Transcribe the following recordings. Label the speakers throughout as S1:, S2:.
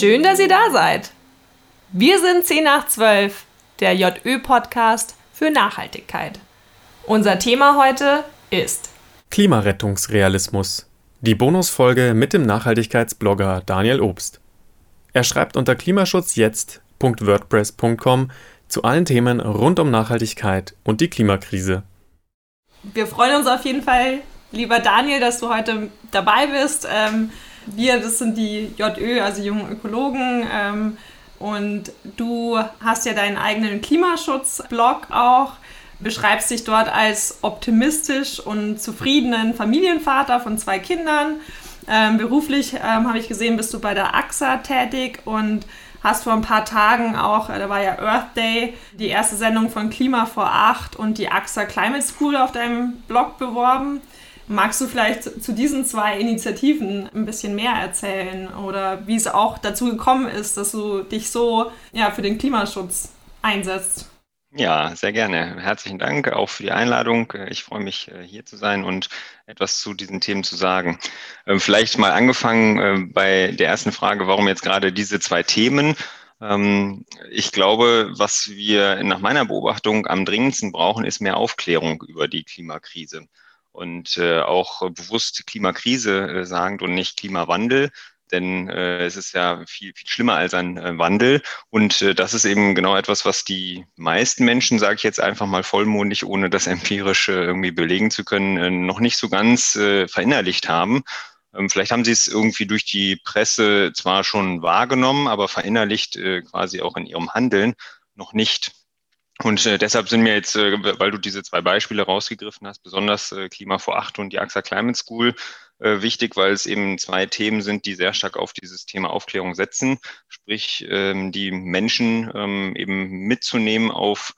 S1: Schön, dass ihr da seid. Wir sind 10 nach 12, der JÖ-Podcast für Nachhaltigkeit. Unser Thema heute ist
S2: Klimarettungsrealismus. Die Bonusfolge mit dem Nachhaltigkeitsblogger Daniel Obst. Er schreibt unter klimaschutzjetzt.wordpress.com zu allen Themen rund um Nachhaltigkeit und die Klimakrise.
S1: Wir freuen uns auf jeden Fall, lieber Daniel, dass du heute dabei bist. Ähm, wir, das sind die JÖ, also jungen Ökologen. Ähm, und du hast ja deinen eigenen Klimaschutz-Blog auch, beschreibst dich dort als optimistisch und zufriedenen Familienvater von zwei Kindern. Ähm, beruflich ähm, habe ich gesehen, bist du bei der AXA tätig und hast vor ein paar Tagen auch, äh, da war ja Earth Day, die erste Sendung von Klima vor Acht und die AXA Climate School auf deinem Blog beworben. Magst du vielleicht zu diesen zwei Initiativen ein bisschen mehr erzählen oder wie es auch dazu gekommen ist, dass du dich so ja, für den Klimaschutz einsetzt?
S3: Ja, sehr gerne. Herzlichen Dank auch für die Einladung. Ich freue mich, äh, hier zu sein und etwas zu diesen Themen zu sagen. Ähm, vielleicht mal angefangen äh, bei der ersten Frage, warum jetzt gerade diese zwei Themen? Ähm, ich glaube, was wir nach meiner Beobachtung am dringendsten brauchen, ist mehr Aufklärung über die Klimakrise und äh, auch bewusst Klimakrise äh, sagend und nicht Klimawandel. Denn äh, es ist ja viel, viel schlimmer als ein äh, Wandel. Und äh, das ist eben genau etwas, was die meisten Menschen, sage ich jetzt einfach mal vollmundig, ohne das empirisch äh, irgendwie belegen zu können, äh, noch nicht so ganz äh, verinnerlicht haben. Ähm, vielleicht haben sie es irgendwie durch die Presse zwar schon wahrgenommen, aber verinnerlicht äh, quasi auch in ihrem Handeln noch nicht. Und äh, deshalb sind mir jetzt, äh, weil du diese zwei Beispiele rausgegriffen hast, besonders äh, Klima vor Acht und die AXA Climate School äh, wichtig, weil es eben zwei Themen sind, die sehr stark auf dieses Thema Aufklärung setzen, sprich ähm, die Menschen ähm, eben mitzunehmen auf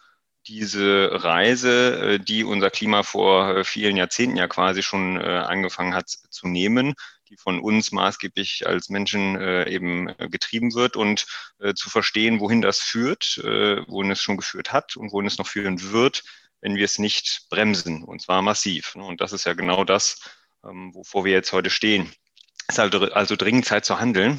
S3: diese Reise, äh, die unser Klima vor äh, vielen Jahrzehnten ja quasi schon äh, angefangen hat zu nehmen, die von uns maßgeblich als Menschen äh, eben äh, getrieben wird und äh, zu verstehen, wohin das führt, äh, wohin es schon geführt hat und wohin es noch führen wird, wenn wir es nicht bremsen, und zwar massiv. Ne? Und das ist ja genau das, ähm, wovor wir jetzt heute stehen. Es ist also, also dringend Zeit zu handeln.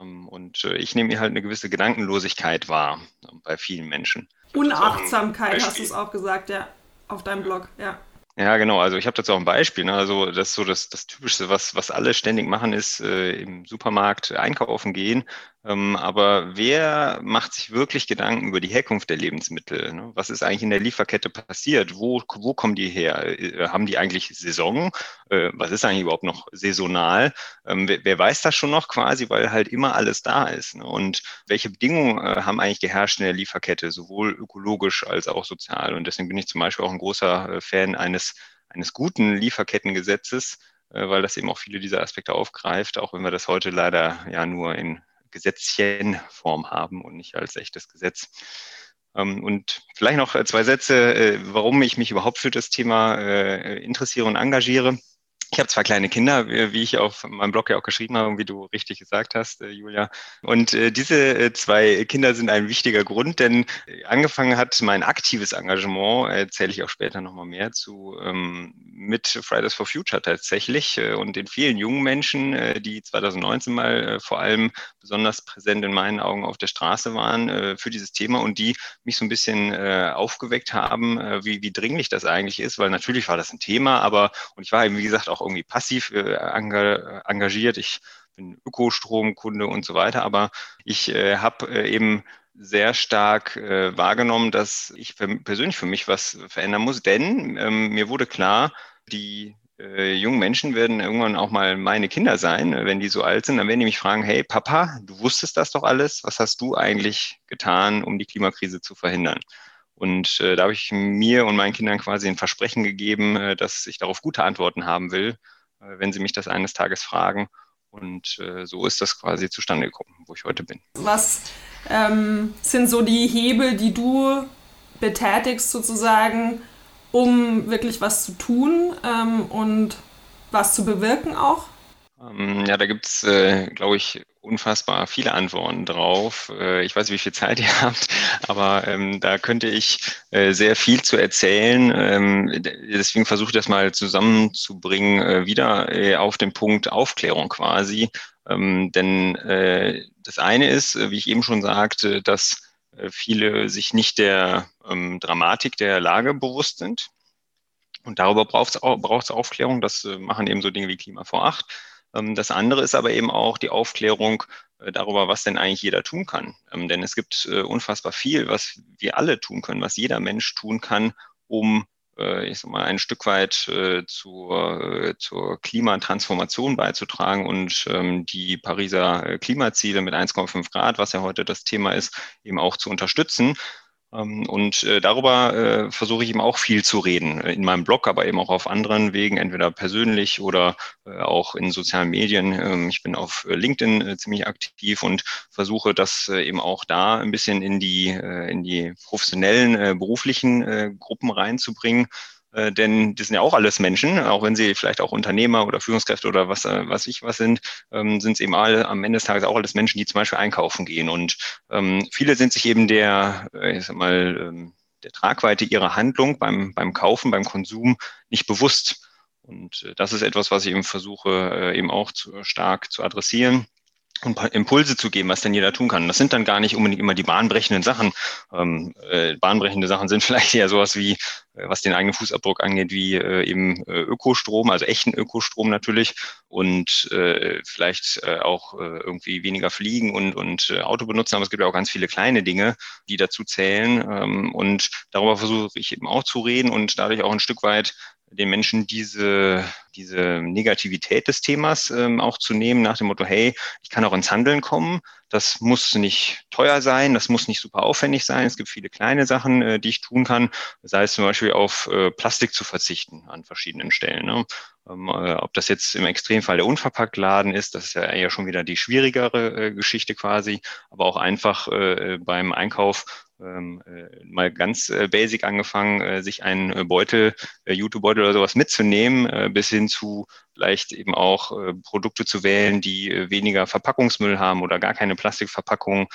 S3: Ähm, und äh, ich nehme hier halt eine gewisse Gedankenlosigkeit wahr äh, bei vielen Menschen.
S1: Unachtsamkeit hast du es auch gesagt, ja, auf deinem Blog, ja.
S3: Ja, genau. Also ich habe dazu auch ein Beispiel. Ne? Also das ist so das, das Typischste, was, was alle ständig machen, ist äh, im Supermarkt einkaufen gehen. Ähm, aber wer macht sich wirklich Gedanken über die Herkunft der Lebensmittel? Ne? Was ist eigentlich in der Lieferkette passiert? Wo, wo kommen die her? Äh, haben die eigentlich Saison? Äh, was ist eigentlich überhaupt noch saisonal? Ähm, wer, weiß das schon noch quasi, weil halt immer alles da ist. Ne? Und welche Bedingungen äh, haben eigentlich geherrscht in der Lieferkette, sowohl ökologisch als auch sozial? Und deswegen bin ich zum Beispiel auch ein großer Fan eines eines, guten Lieferkettengesetzes, weil das eben auch viele dieser Aspekte aufgreift, auch wenn wir das heute leider ja nur in Gesetzchenform haben und nicht als echtes Gesetz. Ähm, und vielleicht noch äh, zwei Sätze, äh, warum ich mich überhaupt für das Thema interessiere und engagiere. Ich habe zwei kleine Kinder, wie ich auf meinem Blog ja auch geschrieben habe und wie du richtig gesagt hast, äh, Julia. Und äh, diese äh, zwei Kinder sind ein wichtiger Grund, denn angefangen hat mein aktives Engagement, erzähle ich auch später nochmal mehr zu, ähm, mit Fridays for Future tatsächlich und den vielen jungen Menschen, die 2019 mal vor allem besonders präsent in meinen Augen auf der Straße waren für dieses Thema und die mich so ein bisschen aufgeweckt haben, wie, wie dringlich das eigentlich ist, weil natürlich war das ein Thema, aber und ich war eben, wie gesagt, auch irgendwie passiv äh, engagiert. Ich bin Ökostromkunde und so weiter, aber ich äh, habe äh, eben sehr stark äh, wahrgenommen, dass ich für, persönlich für mich was verändern muss, denn ähm, mir wurde klar, die äh, jungen Menschen werden irgendwann auch mal meine Kinder sein, wenn die so alt sind. Dann werden die mich fragen, hey Papa, du wusstest das doch alles, was hast du eigentlich getan, um die Klimakrise zu verhindern? Und äh, da habe ich mir und meinen Kindern quasi ein Versprechen gegeben, äh, dass ich darauf gute Antworten haben will, äh, wenn sie mich das eines Tages fragen. Und äh, so ist das quasi zustande gekommen, wo ich heute bin.
S1: Was ähm, sind so die Hebel, die du betätigst sozusagen, um wirklich was zu tun ähm, und was zu bewirken auch?
S3: Ähm, ja, da gibt es, äh, glaube ich, unfassbar viele Antworten drauf. Äh, ich weiß nicht, wie viel Zeit ihr habt, aber ähm, da könnte ich äh, sehr viel zu erzählen. Ähm, deswegen versuche ich das mal zusammenzubringen, äh, wieder äh, auf den Punkt Aufklärung quasi. Ähm, denn äh, das eine ist, wie ich eben schon sagte, dass viele sich nicht der ähm, Dramatik der Lage bewusst sind. Und darüber braucht es Aufklärung. Das machen eben so Dinge wie Klima vor acht. Ähm, das andere ist aber eben auch die Aufklärung äh, darüber, was denn eigentlich jeder tun kann. Ähm, denn es gibt äh, unfassbar viel, was wir alle tun können, was jeder Mensch tun kann, um äh, ich sag mal, ein Stück weit zur, zur Klimatransformation beizutragen und ähm, die Pariser Klimaziele mit 1,5 Grad, was ja heute das Thema ist, eben auch zu unterstützen. Ähm, und äh, darüber äh, versuche ich eben auch viel zu reden, äh, in meinem Blog, aber eben auch auf anderen Wegen, entweder persönlich oder auch in sozialen Medien. Ähm, ich bin auf LinkedIn ziemlich aktiv und versuche das eben auch da ein bisschen in die, in die professionellen, beruflichen Gruppen reinzubringen äh, denn die sind ja auch alles Menschen, auch wenn sie vielleicht auch Unternehmer oder Führungskräfte oder was, äh, was ich was sind, ähm, sind es eben alle am Ende des Tages auch alles Menschen, die zum Beispiel einkaufen gehen. Und ähm, viele sind sich eben der, äh, ich sag mal, ähm, der Tragweite ihrer Handlung beim, beim Kaufen, beim Konsum nicht bewusst. Und äh, das ist etwas, was ich eben versuche, äh, eben auch zu, stark zu adressieren und Impulse zu geben, was denn jeder tun kann. Das sind dann gar nicht unbedingt immer die bahnbrechenden Sachen. Ähm, äh, bahnbrechende Sachen sind vielleicht eher sowas wie, äh, was den eigenen Fußabdruck angeht, wie äh, eben äh, Ökostrom, also echten Ökostrom natürlich und äh, vielleicht äh, auch äh, irgendwie weniger fliegen und, und äh, Auto benutzen. Aber es gibt ja auch ganz viele kleine Dinge, die dazu zählen. Ähm, und darüber versuche ich eben auch zu reden und dadurch auch ein Stück weit den Menschen diese, diese Negativität des Themas ähm, auch zu nehmen, nach dem Motto, hey, ich kann auch ins Handeln kommen. Das muss nicht teuer sein, das muss nicht super aufwendig sein. Es gibt viele kleine Sachen, äh, die ich tun kann, sei es zum Beispiel auf äh, Plastik zu verzichten an verschiedenen Stellen. Ne? Ähm, äh, ob das jetzt im Extremfall der Unverpacktladen ist, das ist ja eher schon wieder die schwierigere äh, Geschichte quasi, aber auch einfach äh, beim Einkauf ähm, äh, mal ganz äh, basic angefangen, äh, sich einen äh, Beutel, äh, YouTube-Beutel oder sowas mitzunehmen, äh, bis hin zu vielleicht eben auch äh, Produkte zu wählen, die weniger Verpackungsmüll haben oder gar keine Plastikverpackung,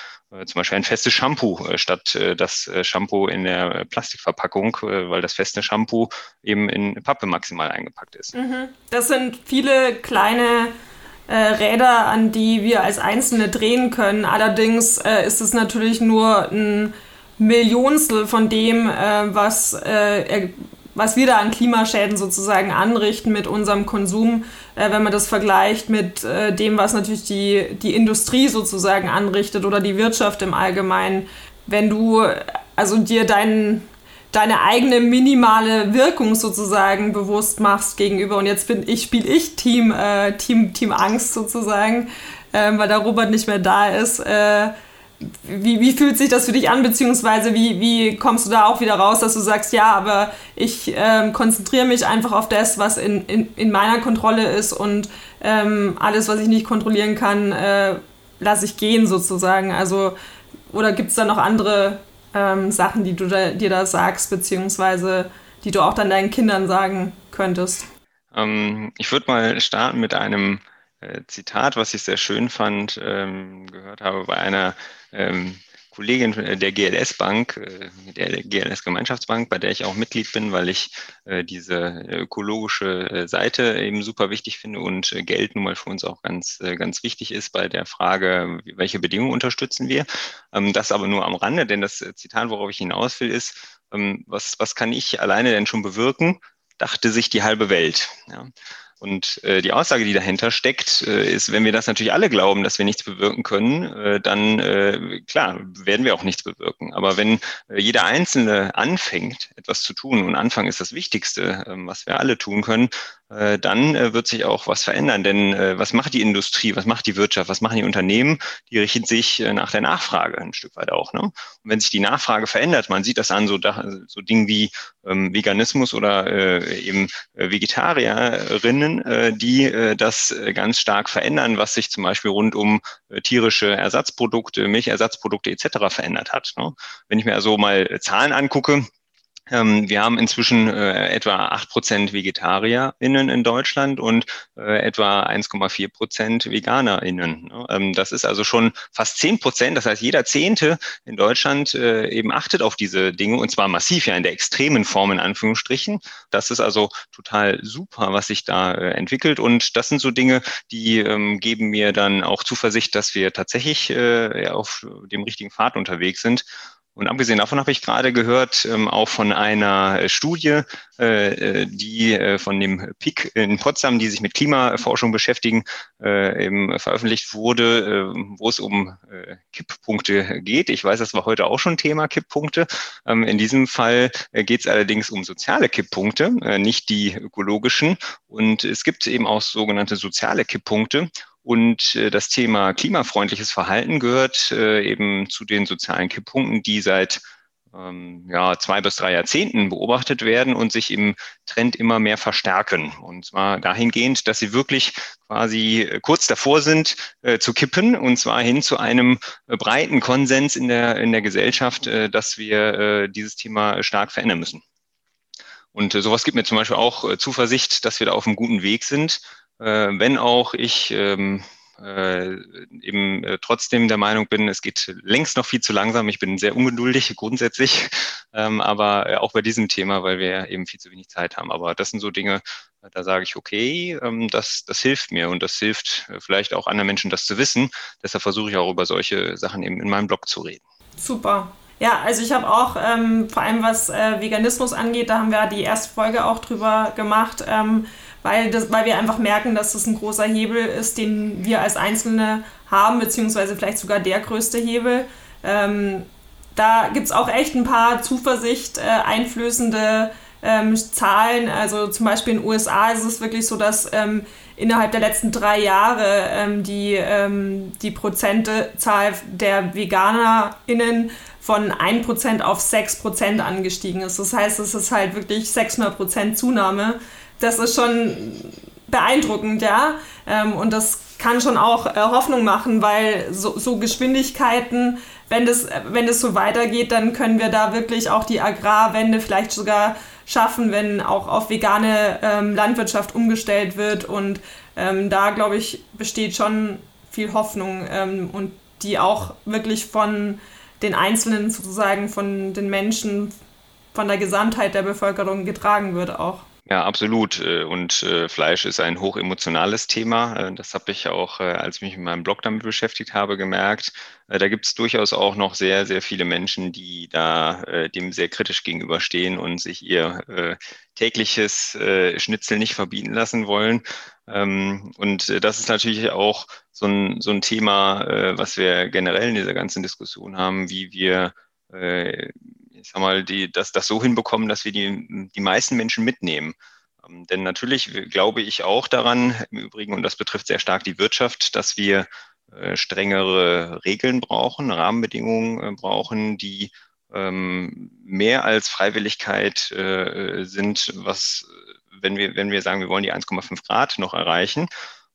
S3: zum Beispiel ein festes Shampoo statt das Shampoo in der Plastikverpackung, weil das feste Shampoo eben in Pappe maximal eingepackt ist.
S1: Mhm. Das sind viele kleine Räder, an die wir als Einzelne drehen können. Allerdings ist es natürlich nur ein Millionstel von dem, äh, was, äh, was wir da an Klimaschäden sozusagen anrichten mit unserem Konsum, äh, wenn man das vergleicht mit äh, dem, was natürlich die, die Industrie sozusagen anrichtet oder die Wirtschaft im Allgemeinen. Wenn du also dir deinen deine eigene minimale Wirkung sozusagen bewusst machst gegenüber. Und jetzt bin ich, spiele ich Team, äh, Team, Team Angst sozusagen, äh, weil der Robert nicht mehr da ist. Wie, wie fühlt sich das für dich an, beziehungsweise wie, wie kommst du da auch wieder raus, dass du sagst, ja, aber ich ähm, konzentriere mich einfach auf das, was in, in, in meiner Kontrolle ist und ähm, alles, was ich nicht kontrollieren kann, äh, lasse ich gehen sozusagen. Also, oder gibt es da noch andere ähm, Sachen, die du da, dir da sagst, beziehungsweise die du auch dann deinen Kindern sagen könntest?
S3: Ähm, ich würde mal starten mit einem äh, Zitat, was ich sehr schön fand, ähm, gehört habe bei einer ähm, Kollegin der GLS Bank, äh, der GLS Gemeinschaftsbank, bei der ich auch Mitglied bin, weil ich äh, diese ökologische äh, Seite eben super wichtig finde und äh, Geld nun mal für uns auch ganz, äh, ganz wichtig ist bei der Frage, welche Bedingungen unterstützen wir. Ähm, das aber nur am Rande, denn das Zitat, worauf ich hinaus will, ist, ähm, was, was kann ich alleine denn schon bewirken? Dachte sich die halbe Welt. Ja. Und äh, die Aussage, die dahinter steckt, äh, ist, wenn wir das natürlich alle glauben, dass wir nichts bewirken können, äh, dann äh, klar, werden wir auch nichts bewirken. Aber wenn äh, jeder Einzelne anfängt, etwas zu tun, und Anfang ist das Wichtigste, äh, was wir alle tun können, äh, dann äh, wird sich auch was verändern. Denn äh, was macht die Industrie, was macht die Wirtschaft, was machen die Unternehmen? Die richten sich nach der Nachfrage ein Stück weit auch. Ne? Und wenn sich die Nachfrage verändert, man sieht das an so, so Dingen wie ähm, Veganismus oder eben Vegetarierinnen, die das ganz stark verändern, was sich zum Beispiel rund um tierische Ersatzprodukte, Milchersatzprodukte etc. verändert hat. Ne? Wenn ich mir also mal Zahlen angucke, wir haben inzwischen äh, etwa acht Prozent VegetarierInnen in Deutschland und äh, etwa 1,4 Prozent VeganerInnen. Ne? Ähm, das ist also schon fast zehn Prozent. Das heißt, jeder Zehnte in Deutschland äh, eben achtet auf diese Dinge und zwar massiv, ja in der extremen Form in Anführungsstrichen. Das ist also total super, was sich da äh, entwickelt und das sind so Dinge, die ähm, geben mir dann auch Zuversicht, dass wir tatsächlich äh, auf dem richtigen Pfad unterwegs sind. Und abgesehen davon habe ich gerade gehört, ähm, auch von einer äh, Studie, äh, äh die äh, von dem PIC in Potsdam, die sich mit Klimaforschung beschäftigen, äh, eben veröffentlicht wurde, äh, wo es um Kipppunkte geht. Ich weiß, das war heute auch schon Thema Kipppunkte. Ähm, in diesem Fall geht es allerdings um soziale Kipppunkte, nicht die ökologischen. Und es gibt eben auch sogenannte soziale Kipppunkte. Und äh, das Thema klimafreundliches Verhalten gehört äh, eben zu den sozialen Kipppunkten, die seit ähm, ja, zwei bis drei Jahrzehnten beobachtet werden und sich im Trend immer mehr verstärken. Und zwar dahingehend, dass sie wirklich quasi äh, kurz davor sind äh, zu kippen und zwar hin zu einem äh, breiten Konsens in der, in der Gesellschaft, äh, dass wir äh, dieses Thema stark verändern müssen. Und äh, sowas gibt mir zum Beispiel auch Zuversicht, dass wir da auf einem guten Weg sind äh, wenn auch ich ähm, äh, eben äh, trotzdem der Meinung bin, es geht längst noch viel zu langsam. Ich bin sehr ungeduldig grundsätzlich, ähm, aber äh, auch bei diesem Thema, weil wir eben viel zu wenig Zeit haben. Aber das sind so Dinge, da sage ich, okay, ähm, das, das hilft mir und das hilft äh, vielleicht auch anderen Menschen, das zu wissen. Deshalb versuche ich auch über solche Sachen eben in meinem Blog zu reden.
S1: Super. Ja, also ich habe auch, ähm, vor allem was äh, Veganismus angeht, da haben wir die erste Folge auch drüber gemacht. Ähm, weil, das, weil wir einfach merken, dass das ein großer Hebel ist, den wir als Einzelne haben, beziehungsweise vielleicht sogar der größte Hebel. Ähm, da gibt es auch echt ein paar Zuversicht äh, einflößende ähm, Zahlen. Also zum Beispiel in den USA ist es wirklich so, dass ähm, innerhalb der letzten drei Jahre ähm, die, die Prozentzahl der VeganerInnen von 1% auf 6% angestiegen ist. Das heißt, es ist halt wirklich 600% Zunahme das ist schon beeindruckend, ja. Ähm, und das kann schon auch äh, Hoffnung machen, weil so, so Geschwindigkeiten, wenn das, wenn das so weitergeht, dann können wir da wirklich auch die Agrarwende vielleicht sogar schaffen, wenn auch auf vegane ähm, Landwirtschaft umgestellt wird. Und ähm, da, glaube ich, besteht schon viel Hoffnung ähm, und die auch wirklich von den Einzelnen sozusagen, von den Menschen, von der Gesamtheit der Bevölkerung getragen wird auch.
S3: Ja, absolut. Äh, und äh, Fleisch ist ein hochemotionales Thema. Äh, das habe ich auch, als ich mich in meinem Blog damit beschäftigt habe, gemerkt. Da gibt es durchaus auch noch sehr, sehr viele Menschen, die da dem sehr kritisch gegenüberstehen und sich ihr tägliches Schnitzel nicht verbieten lassen wollen. Ähm, und das ist natürlich auch so ein, so ein Thema, was wir generell in dieser ganzen Diskussion haben, wie wir ich sag mal, die, dass das so hinbekommen, dass wir die, die meisten Menschen mitnehmen. Ähm, denn natürlich glaube ich auch daran, im Übrigen, und das betrifft sehr stark die Wirtschaft, dass wir äh, strengere Regeln brauchen, Rahmenbedingungen äh, brauchen, die ähm, mehr als Freiwilligkeit äh, sind, was, wenn wir, wenn wir sagen, wir wollen die 1,5 Grad noch erreichen.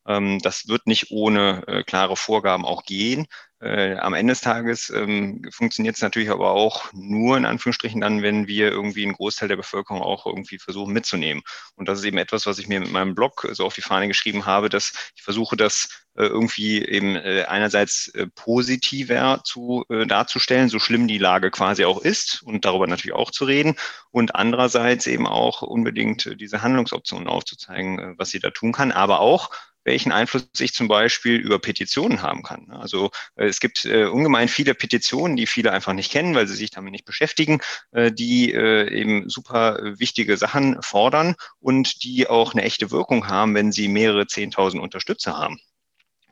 S3: Ähm, das wird nicht ohne äh, klare Vorgaben auch gehen. Äh, am Ende des Tages ähm, funktioniert es natürlich aber auch nur in Anführungsstrichen dann, wenn wir irgendwie einen Großteil der Bevölkerung auch irgendwie versuchen mitzunehmen. Und das ist eben etwas, was ich mir mit meinem Blog so auf die Fahne geschrieben habe, dass ich versuche, das äh, irgendwie eben einerseits positiver zu darzustellen, so schlimm die Lage quasi auch ist und darüber natürlich auch zu reden und andererseits eben auch unbedingt diese Handlungsoptionen aufzuzeigen, was sie da tun kann, aber auch welchen Einfluss ich zum Beispiel über Petitionen haben kann. Also äh, es gibt äh, ungemein viele Petitionen, die viele einfach nicht kennen, weil sie sich damit nicht beschäftigen, äh, die äh, eben super wichtige Sachen fordern und die auch eine echte Wirkung haben, wenn sie mehrere Zehntausend Unterstützer haben.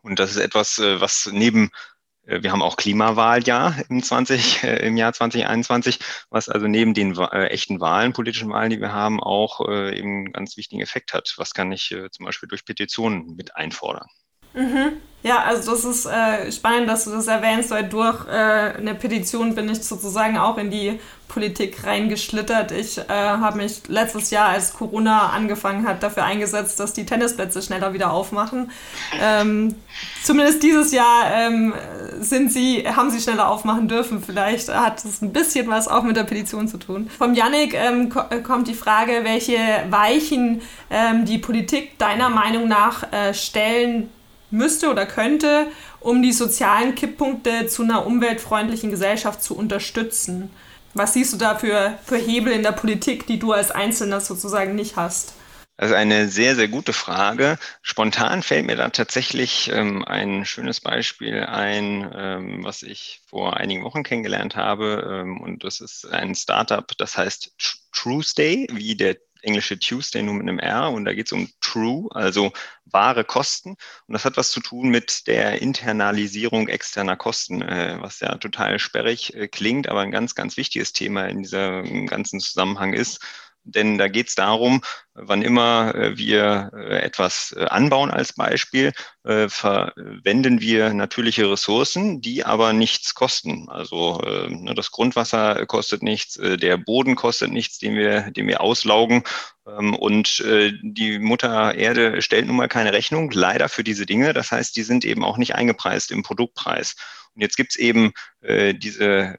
S3: Und das ist etwas, äh, was neben wir haben auch Klimawahljahr im, 20, äh, im Jahr 2021, was also neben den äh, echten Wahlen, politischen Wahlen, die wir haben, auch äh, eben einen ganz wichtigen Effekt hat. Was kann ich äh, zum Beispiel durch Petitionen mit einfordern?
S1: Mhm. Ja, also das ist äh, spannend, dass du das erwähnst, weil durch äh, eine Petition bin ich sozusagen auch in die Politik reingeschlittert. Ich äh, habe mich letztes Jahr, als Corona angefangen hat, dafür eingesetzt, dass die Tennisplätze schneller wieder aufmachen. Ähm, zumindest dieses Jahr ähm, sind sie, haben sie schneller aufmachen dürfen. Vielleicht hat es ein bisschen was auch mit der Petition zu tun. Vom Yannick ähm, ko äh, kommt die Frage, welche Weichen ähm, die Politik deiner Meinung nach äh, stellen müsste oder könnte, um die sozialen Kipppunkte zu einer umweltfreundlichen Gesellschaft zu unterstützen? Was siehst du da für, für Hebel in der Politik, die du als Einzelner sozusagen nicht hast?
S3: Also eine sehr, sehr gute Frage. Spontan fällt mir da tatsächlich ähm, ein schönes Beispiel ein, ähm, was ich vor einigen Wochen kennengelernt habe. Ähm, und das ist ein Startup, das heißt Truestay, wie der englische Tuesday nur mit einem R und da geht es um True, also wahre Kosten. Und das hat was zu tun mit der Internalisierung externer Kosten, äh, was ja total sperrig äh, klingt, aber ein ganz, ganz wichtiges Thema in diesem ganzen Zusammenhang ist. Denn da geht es darum, wann immer äh, wir äh, etwas äh, anbauen als Beispiel, verwenden wir natürliche Ressourcen, die aber nichts kosten. Also ne, das Grundwasser kostet nichts, der Boden kostet nichts, den wir, den wir auslaugen. Ähm, und die Mutter Erde stellt nun mal keine Rechnung, leider für diese Dinge. Das heißt, die sind eben auch nicht eingepreist im Produktpreis. Und jetzt gibt es eben diese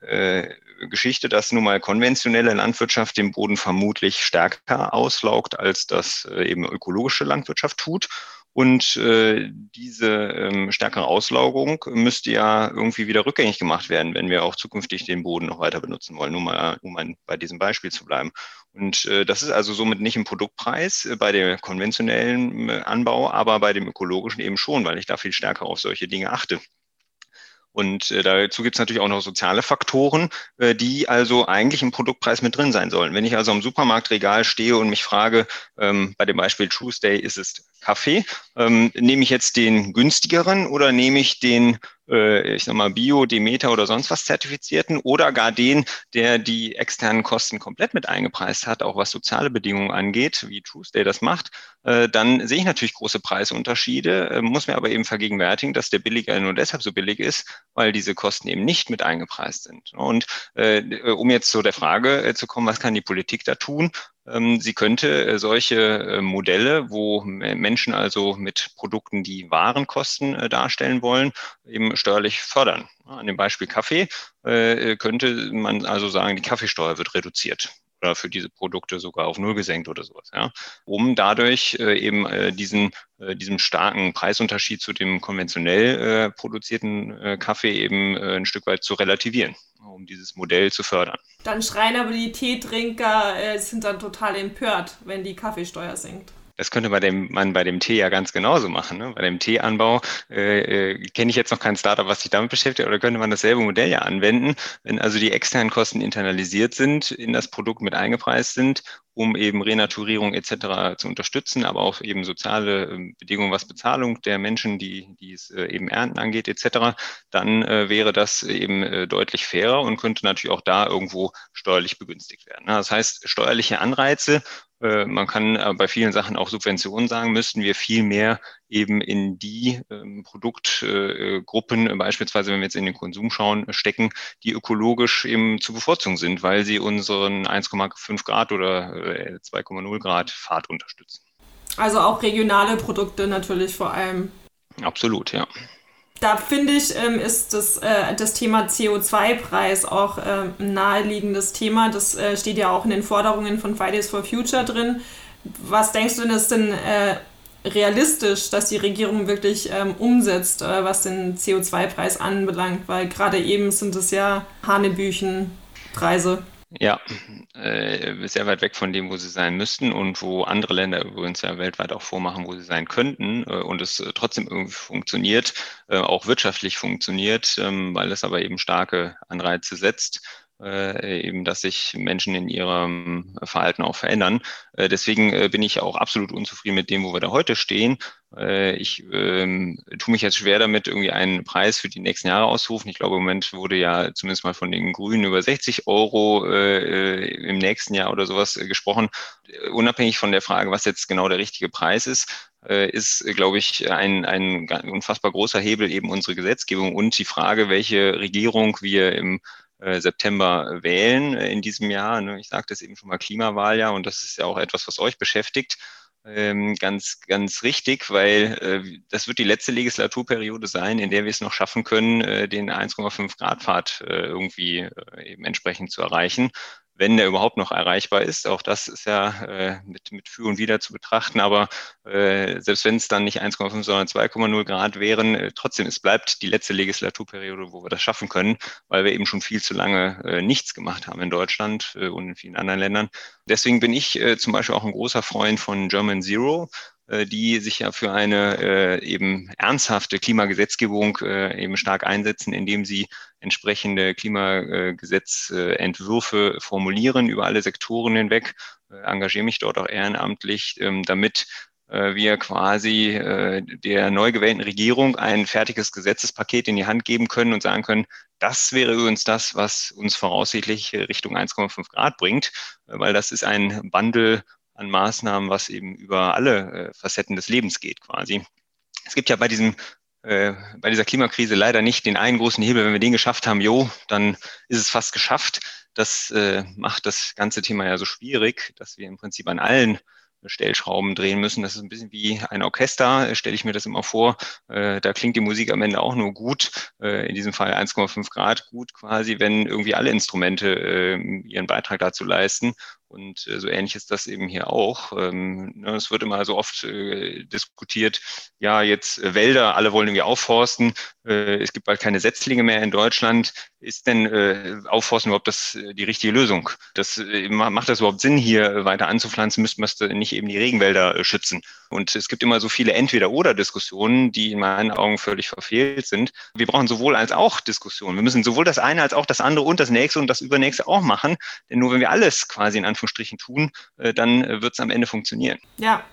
S3: Geschichte, dass nun mal konventionelle Landwirtschaft den Boden vermutlich stärker auslaugt, als das äh, eben ökologische Landwirtschaft tut. Und äh, diese ähm, stärkere Auslaugung müsste ja irgendwie wieder rückgängig gemacht werden, wenn wir auch zukünftig den Boden noch weiter benutzen wollen, nur mal, um mal bei diesem Beispiel zu bleiben. Und äh, das ist also somit nicht im Produktpreis äh, bei dem konventionellen äh, Anbau, aber bei dem ökologischen eben schon, weil ich da viel stärker auf solche Dinge achte. Und äh, dazu gibt es natürlich auch noch soziale Faktoren, äh, die also eigentlich im Produktpreis mit drin sein sollen. Wenn ich also am Supermarktregal stehe und mich frage, ähm, bei dem Beispiel Tuesday ist es Kaffee, ähm, nehme ich jetzt den günstigeren oder nehme ich den äh, ich sag mal, Bio, Demeter oder sonst was zertifizierten oder gar den, der die externen Kosten komplett mit eingepreist hat, auch was soziale Bedingungen angeht, wie Tuesday das macht, äh, dann sehe ich natürlich große Preisunterschiede, äh, muss mir aber eben vergegenwärtigen, dass der billiger nur deshalb so billig ist, weil diese Kosten eben nicht mit eingepreist sind. Und äh, um jetzt zu der Frage äh, zu kommen, was kann die Politik da tun? Ähm, sie könnte äh, solche äh, Modelle, wo Menschen also mit Produkten die Warenkosten äh, darstellen wollen, eben steuerlich fördern. An dem Beispiel Kaffee könnte man also sagen, die Kaffeesteuer wird reduziert oder für diese Produkte sogar auf Null gesenkt oder sowas, ja, um dadurch eben diesen, diesem starken Preisunterschied zu dem konventionell produzierten Kaffee eben ein Stück weit zu relativieren um dieses Modell zu fördern.
S1: Dann schreien aber die Teetrinker, äh, sind dann total empört, wenn die Kaffeesteuer sinkt.
S3: Das könnte bei dem, man bei dem Tee ja ganz genauso machen. Ne? Bei dem Teeanbau äh, äh, kenne ich jetzt noch kein Startup, was sich damit beschäftigt, oder könnte man dasselbe Modell ja anwenden, wenn also die externen Kosten internalisiert sind, in das Produkt mit eingepreist sind um eben Renaturierung etc. zu unterstützen, aber auch eben soziale ähm, Bedingungen, was Bezahlung der Menschen, die, die es äh, eben ernten angeht etc., dann äh, wäre das eben äh, deutlich fairer und könnte natürlich auch da irgendwo steuerlich begünstigt werden. Das heißt, steuerliche Anreize äh, man kann äh, bei vielen Sachen auch Subventionen sagen, müssten wir viel mehr eben in die ähm, Produktgruppen, äh, beispielsweise wenn wir jetzt in den Konsum schauen, stecken, die ökologisch eben zu bevorzugen sind, weil sie unseren 1,5 Grad oder 2,0 Grad Fahrt unterstützen.
S1: Also auch regionale Produkte natürlich vor allem.
S3: Absolut, ja
S1: da finde ich, ähm, ist das, äh, das Thema CO2-Preis auch äh, ein naheliegendes Thema. Das äh, steht ja auch in den Forderungen von Fridays for Future drin. Was denkst du denn, ist denn äh, realistisch, dass die Regierung wirklich ähm, umsetzt, äh, was den CO2-Preis anbelangt? Weil gerade eben sind es ja Hanebüchenpreise.
S3: Ja, äh, sehr weit weg von dem, wo sie sein müssten und wo andere Länder übrigens ja weltweit auch vormachen, wo sie sein könnten äh, und es äh, trotzdem irgendwie funktioniert, äh, auch wirtschaftlich funktioniert, ähm, weil es aber eben starke Anreize setzt äh, eben, dass sich Menschen in ihrem Verhalten auch verändern. Äh, deswegen äh, bin ich auch absolut unzufrieden mit dem, wo wir da heute stehen. Äh, ich ähm, tue mich jetzt schwer damit, irgendwie einen Preis für die nächsten Jahre auszurufen. Ich glaube, im Moment wurde ja zumindest mal von den Grünen über 60 Euro äh, im nächsten Jahr oder sowas gesprochen. Unabhängig von der Frage, was jetzt genau der richtige Preis ist, ist, glaube ich, ein, ein unfassbar großer Hebel eben unsere Gesetzgebung und die Frage, welche Regierung wir im September wählen in diesem Jahr. Ne? Ich sagte es eben schon mal Klimawahljahr und das ist ja auch etwas, was euch beschäftigt ähm, ganz, ganz richtig, weil äh, das wird die letzte Legislaturperiode sein, in der wir es noch schaffen können, äh, den 1,5 Grad Pfad äh, irgendwie äh, eben entsprechend zu erreichen wenn der überhaupt noch erreichbar ist. Auch das ist ja äh, mit, mit Für und Wider zu betrachten. Aber äh, selbst wenn es dann nicht 1,5, sondern 2,0 Grad wären, äh, trotzdem, es bleibt die letzte Legislaturperiode, wo wir das schaffen können, weil wir eben schon viel zu lange äh, nichts gemacht haben in Deutschland äh, und in vielen anderen Ländern. Deswegen bin ich äh, zum Beispiel auch ein großer Freund von German Zero. Äh, die sich ja für eine äh, eben ernsthafte Klimagesetzgebung äh, eben stark einsetzen, indem sie entsprechende Klimagesetzentwürfe formulieren über alle Sektoren hinweg. engagiere mich dort auch ehrenamtlich, ähm, damit wir quasi der neu gewählten Regierung ein fertiges Gesetzespaket in die Hand geben können und sagen können, das wäre übrigens das, was uns voraussichtlich Richtung 1,5 Grad bringt, weil das ist ein Bundle an Maßnahmen, was eben über alle äh, Facetten des Lebens geht quasi. Es gibt ja bei diesem äh, bei dieser Klimakrise leider nicht den einen großen Hebel. Wenn wir den geschafft haben, jo, dann ist es fast geschafft. Das äh, macht das ganze Thema ja so schwierig, dass wir im Prinzip an allen Stellschrauben drehen müssen. Das ist ein bisschen wie ein Orchester, stelle ich mir das immer vor. Äh, da klingt die Musik am Ende auch nur gut, äh, in diesem Fall 1,5 Grad gut quasi, wenn irgendwie alle Instrumente äh, ihren Beitrag dazu leisten. Und äh, so ähnlich ist das eben hier auch. Ähm, ne, es wird immer so oft äh, diskutiert, ja, jetzt äh, Wälder, alle wollen irgendwie aufforsten, es gibt bald keine Setzlinge mehr in Deutschland. Ist denn äh, Aufforsten überhaupt das, äh, die richtige Lösung? Das, äh, macht das überhaupt Sinn, hier weiter anzupflanzen? Müsste man nicht eben die Regenwälder äh, schützen? Und es gibt immer so viele Entweder-Oder-Diskussionen, die in meinen Augen völlig verfehlt sind. Wir brauchen sowohl als auch Diskussionen. Wir müssen sowohl das eine als auch das andere und das nächste und das übernächste auch machen. Denn nur wenn wir alles quasi in Anführungsstrichen tun, äh, dann äh, wird es am Ende funktionieren.
S1: Ja,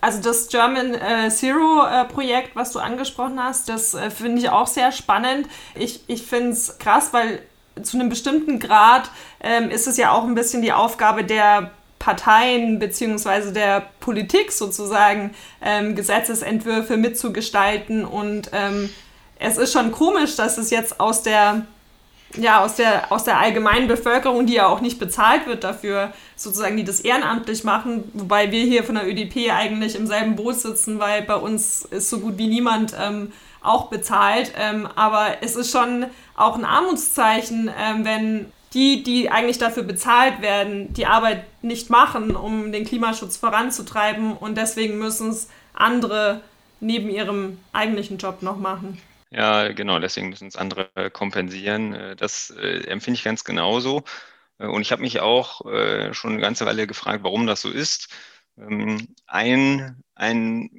S1: also das German äh, Zero äh, Projekt, was du angesprochen hast, das äh, finde ich auch sehr spannend. Ich, ich finde es krass, weil zu einem bestimmten Grad ähm, ist es ja auch ein bisschen die Aufgabe der Parteien bzw. der Politik sozusagen ähm, Gesetzesentwürfe mitzugestalten. Und ähm, es ist schon komisch, dass es jetzt aus der, ja, aus der, aus der allgemeinen Bevölkerung, die ja auch nicht bezahlt wird dafür, sozusagen, die das ehrenamtlich machen, wobei wir hier von der ÖDP eigentlich im selben Boot sitzen, weil bei uns ist so gut wie niemand ähm, auch bezahlt. Ähm, aber es ist schon auch ein Armutszeichen, ähm, wenn die, die eigentlich dafür bezahlt werden, die Arbeit nicht machen, um den Klimaschutz voranzutreiben und deswegen müssen es andere neben ihrem eigentlichen Job noch machen.
S3: Ja, genau, deswegen müssen es andere kompensieren. Äh, das äh, empfinde ich ganz genauso. Äh, und ich habe mich auch schon eine ganze Weile gefragt, warum das so ist. Ähm, ein, ein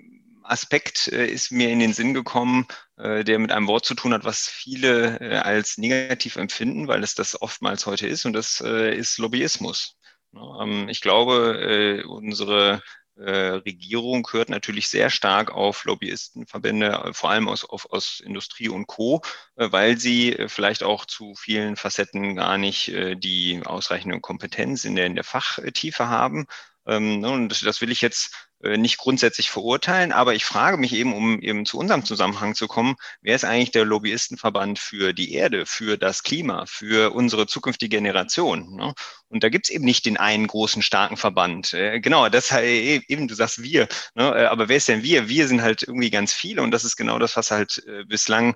S3: Aspekt ist mir in den Sinn gekommen, der mit einem Wort zu tun hat, was viele als negativ empfinden, weil es das oftmals heute ist, und das ist Lobbyismus. Ähm, ich glaube, unsere Regierung hört natürlich sehr stark auf Lobbyistenverbände, vor allem aus, auf, aus Industrie und Co., weil sie vielleicht auch zu vielen Facetten gar nicht die ausreichende Kompetenz in der, in der Fachtiefe haben. Ähm, ne, und das will ich jetzt äh, nicht grundsätzlich verurteilen, aber ich frage mich eben, um eben zu unserem Zusammenhang zu kommen, wer ist eigentlich der Lobbyistenverband für die Erde, für das Klima, für unsere zukünftige Generation? Ne? Und da gibt's eben nicht den einen großen, starken Verband. Äh, genau, das e, eben, du sagst wir, ne? Äh, aber wer ist denn wir? Wir sind halt irgendwie ganz viele und das ist genau das, was halt bislang